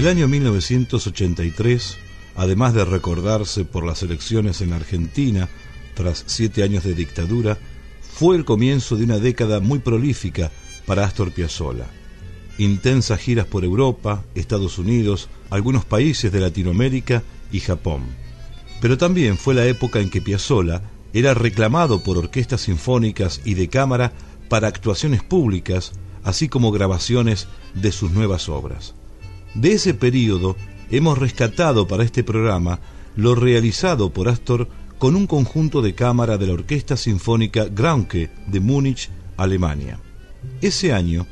El año 1983, además de recordarse por las elecciones en Argentina tras siete años de dictadura, fue el comienzo de una década muy prolífica para Astor Piazzolla. Intensas giras por Europa, Estados Unidos, algunos países de Latinoamérica y Japón. Pero también fue la época en que Piazzolla era reclamado por orquestas sinfónicas y de cámara para actuaciones públicas, así como grabaciones de sus nuevas obras. De ese periodo hemos rescatado para este programa lo realizado por Astor con un conjunto de cámara de la Orquesta Sinfónica Graunke de Múnich, Alemania. Ese año,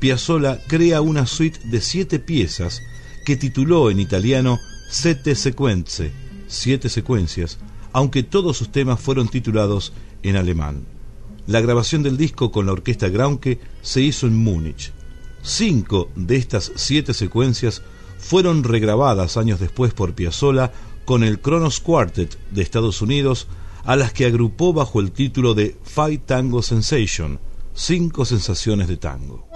Piazzolla crea una suite de siete piezas que tituló en italiano Sette Sequenze, siete secuencias, aunque todos sus temas fueron titulados en alemán. La grabación del disco con la orquesta Graunke se hizo en Múnich. Cinco de estas siete secuencias fueron regrabadas años después por Piazzolla con el Kronos Quartet de Estados Unidos, a las que agrupó bajo el título de Five Tango Sensation, cinco sensaciones de tango.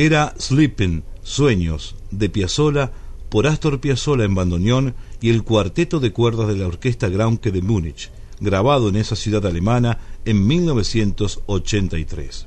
Era Sleeping, Sueños, de Piazzolla, por Astor Piazzolla en bandoneón y el cuarteto de cuerdas de la Orquesta Graunke de Múnich, grabado en esa ciudad alemana en 1983.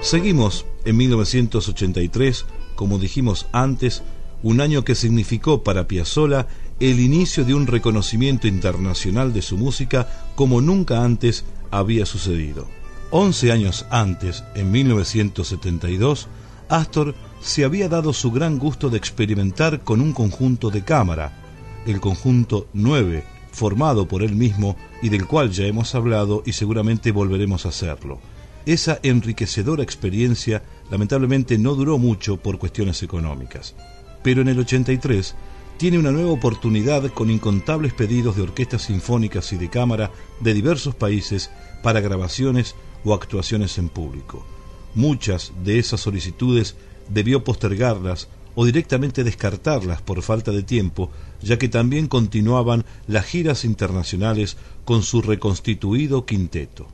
Seguimos en 1983, como dijimos antes, un año que significó para Piazzolla el inicio de un reconocimiento internacional de su música como nunca antes había sucedido. Once años antes, en 1972, Astor se había dado su gran gusto de experimentar con un conjunto de cámara, el conjunto 9, formado por él mismo y del cual ya hemos hablado y seguramente volveremos a hacerlo. Esa enriquecedora experiencia lamentablemente no duró mucho por cuestiones económicas, pero en el 83 tiene una nueva oportunidad con incontables pedidos de orquestas sinfónicas y de cámara de diversos países para grabaciones o actuaciones en público. Muchas de esas solicitudes debió postergarlas o directamente descartarlas por falta de tiempo, ya que también continuaban las giras internacionales con su reconstituido quinteto.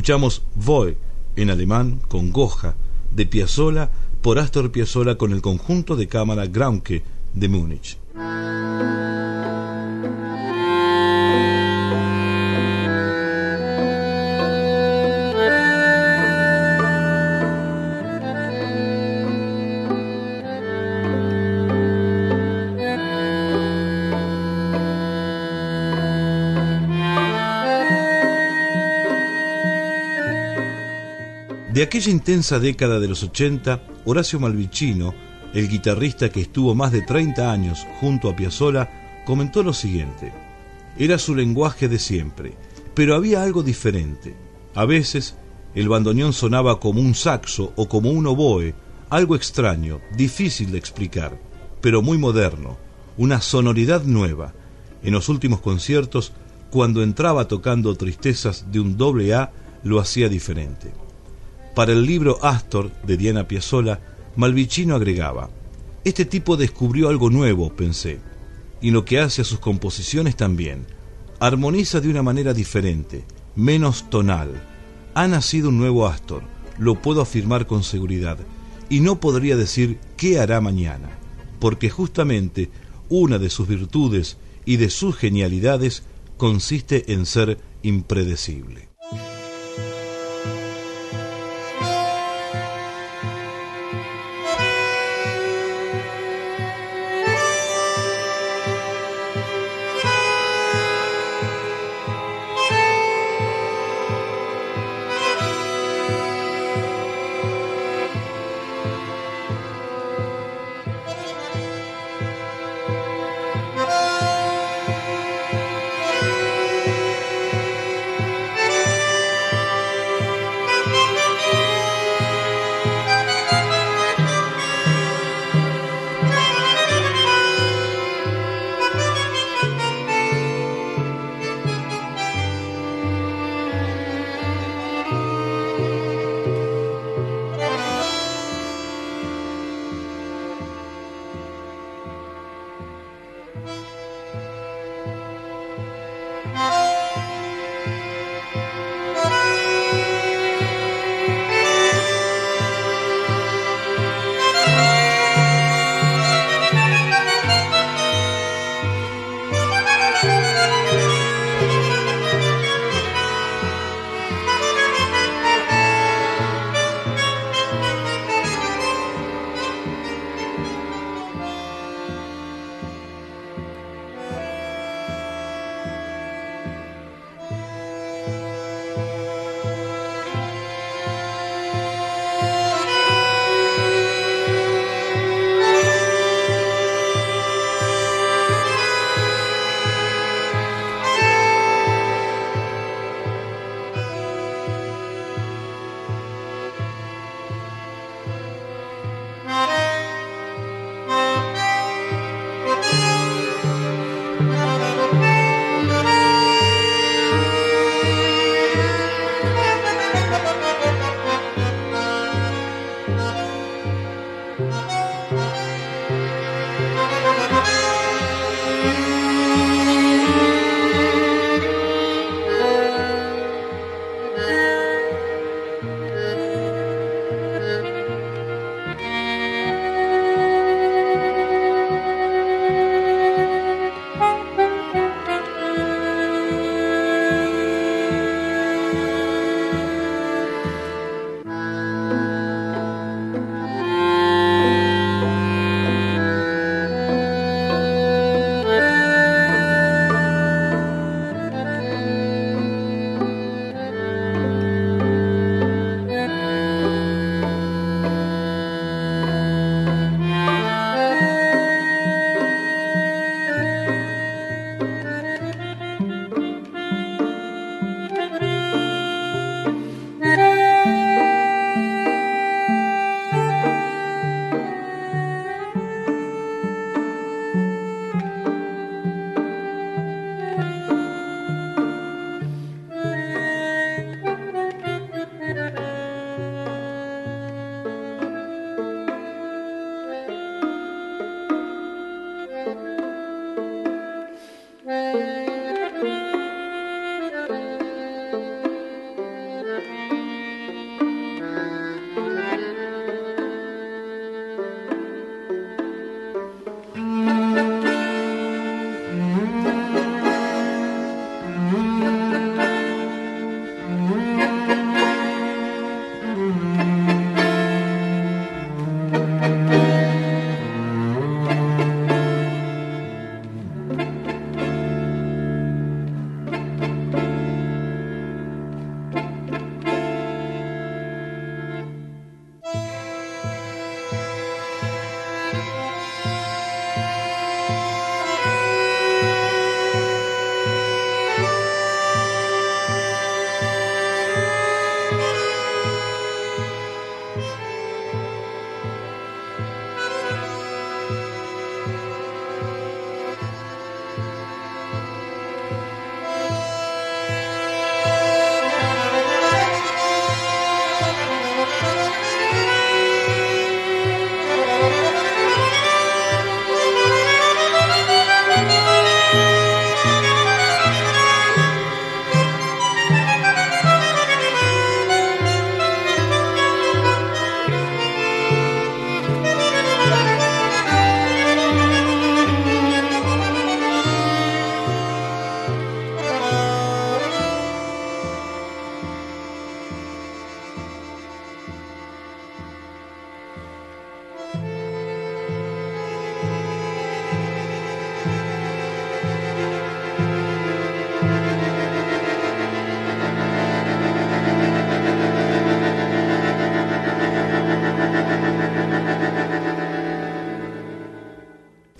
Escuchamos Voy en alemán con Goja de Piazzolla por Astor Piazzolla con el conjunto de cámara Graunke de Múnich. De aquella intensa década de los 80, Horacio Malvicino, el guitarrista que estuvo más de 30 años junto a Piazzolla, comentó lo siguiente: Era su lenguaje de siempre, pero había algo diferente. A veces el bandoneón sonaba como un saxo o como un oboe, algo extraño, difícil de explicar, pero muy moderno, una sonoridad nueva. En los últimos conciertos, cuando entraba tocando Tristezas de un doble A, lo hacía diferente. Para el libro Astor de Diana Piazzolla, Malvicino agregaba: Este tipo descubrió algo nuevo, pensé, y lo que hace a sus composiciones también. Armoniza de una manera diferente, menos tonal, ha nacido un nuevo Astor, lo puedo afirmar con seguridad, y no podría decir qué hará mañana, porque justamente una de sus virtudes y de sus genialidades consiste en ser impredecible.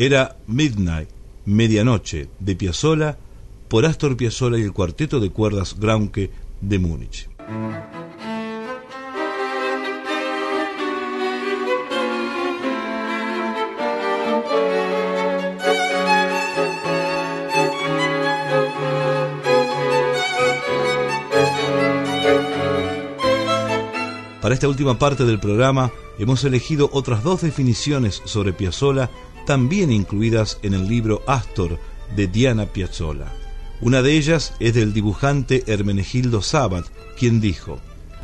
Era Midnight, Medianoche, de Piazzolla, por Astor Piazzolla y el cuarteto de cuerdas Graunke de Múnich. Para esta última parte del programa hemos elegido otras dos definiciones sobre Piazzolla también incluidas en el libro Astor de Diana Piazzolla. Una de ellas es del dibujante Hermenegildo Sabat, quien dijo: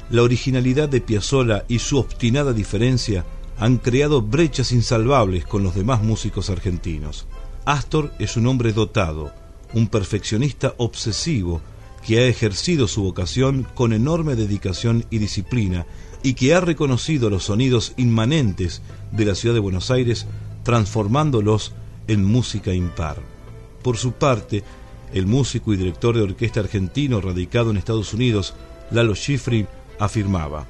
La originalidad de Piazzolla y su obstinada diferencia han creado brechas insalvables con los demás músicos argentinos. Astor es un hombre dotado, un perfeccionista obsesivo que ha ejercido su vocación con enorme dedicación y disciplina y que ha reconocido los sonidos inmanentes de la ciudad de Buenos Aires transformándolos en música impar. Por su parte, el músico y director de orquesta argentino radicado en Estados Unidos, Lalo Schifrin, afirmaba,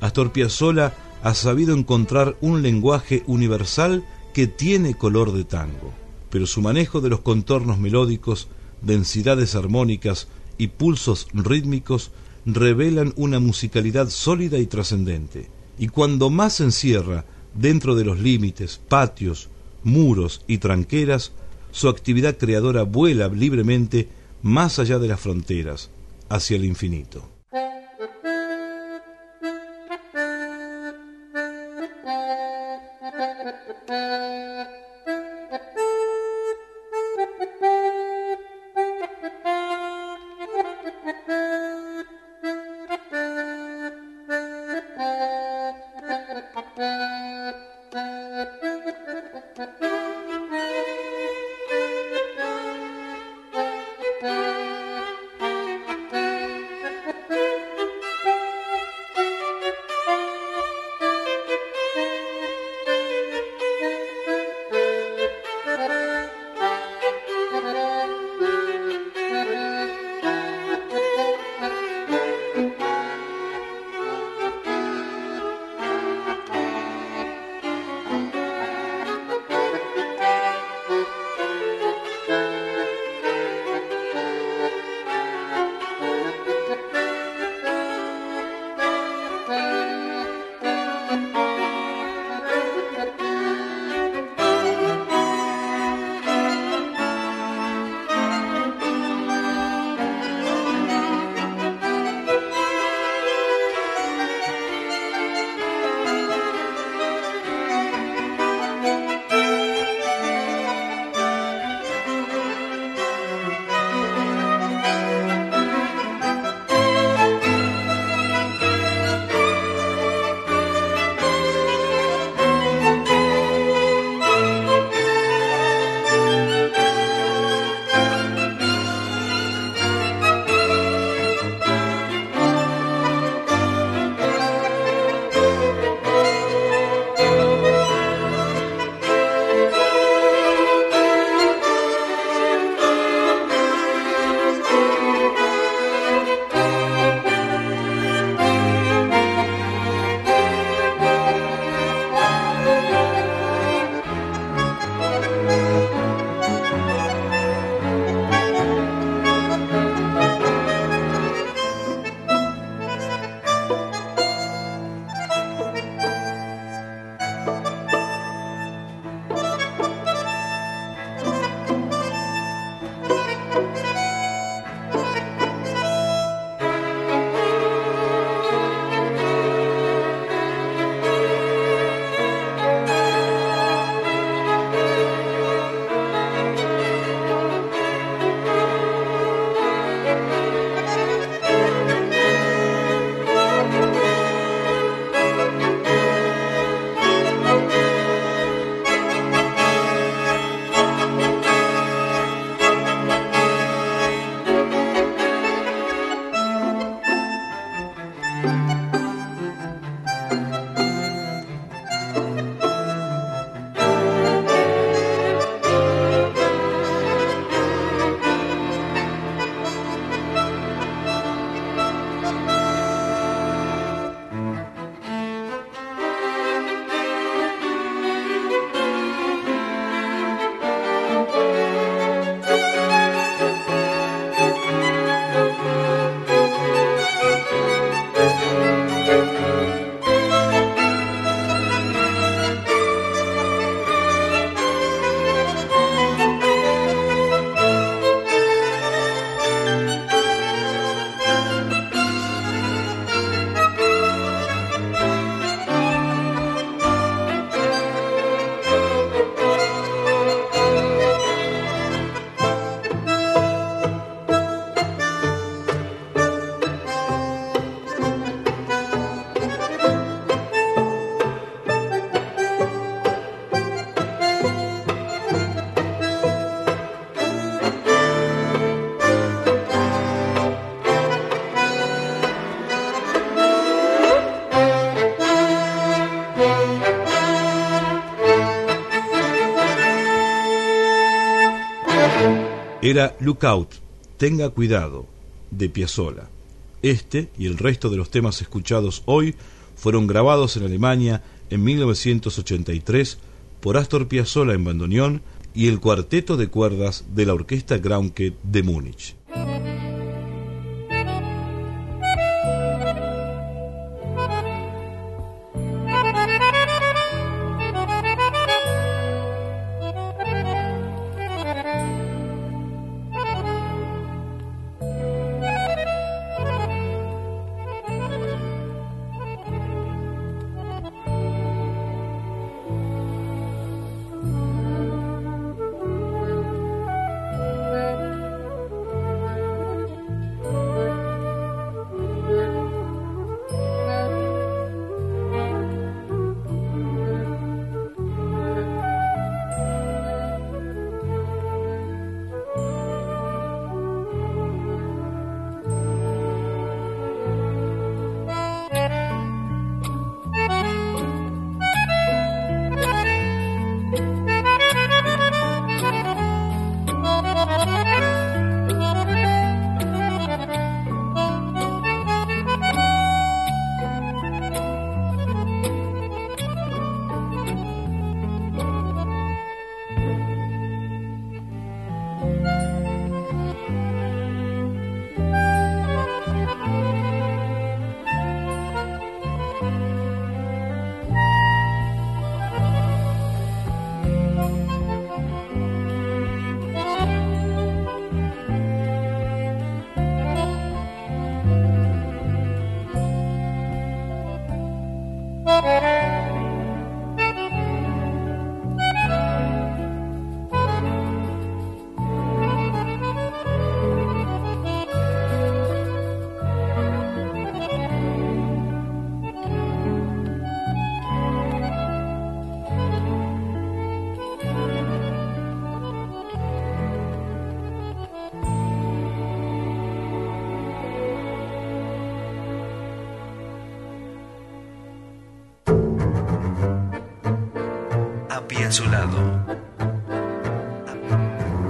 Astor Piazzolla ha sabido encontrar un lenguaje universal que tiene color de tango, pero su manejo de los contornos melódicos, densidades armónicas y pulsos rítmicos revelan una musicalidad sólida y trascendente. Y cuando más encierra dentro de los límites, patios, muros y tranqueras, su actividad creadora vuela libremente más allá de las fronteras, hacia el infinito. Era Lookout, Tenga Cuidado, de Piazzolla. Este y el resto de los temas escuchados hoy fueron grabados en Alemania en 1983 por Astor Piazzolla en bandoneón y el cuarteto de cuerdas de la Orquesta Graunke de Múnich.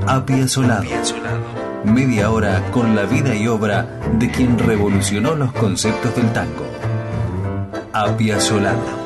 Apiazolado. Media hora con la vida y obra de quien revolucionó los conceptos del tango. Apiazolado. Apiazolado.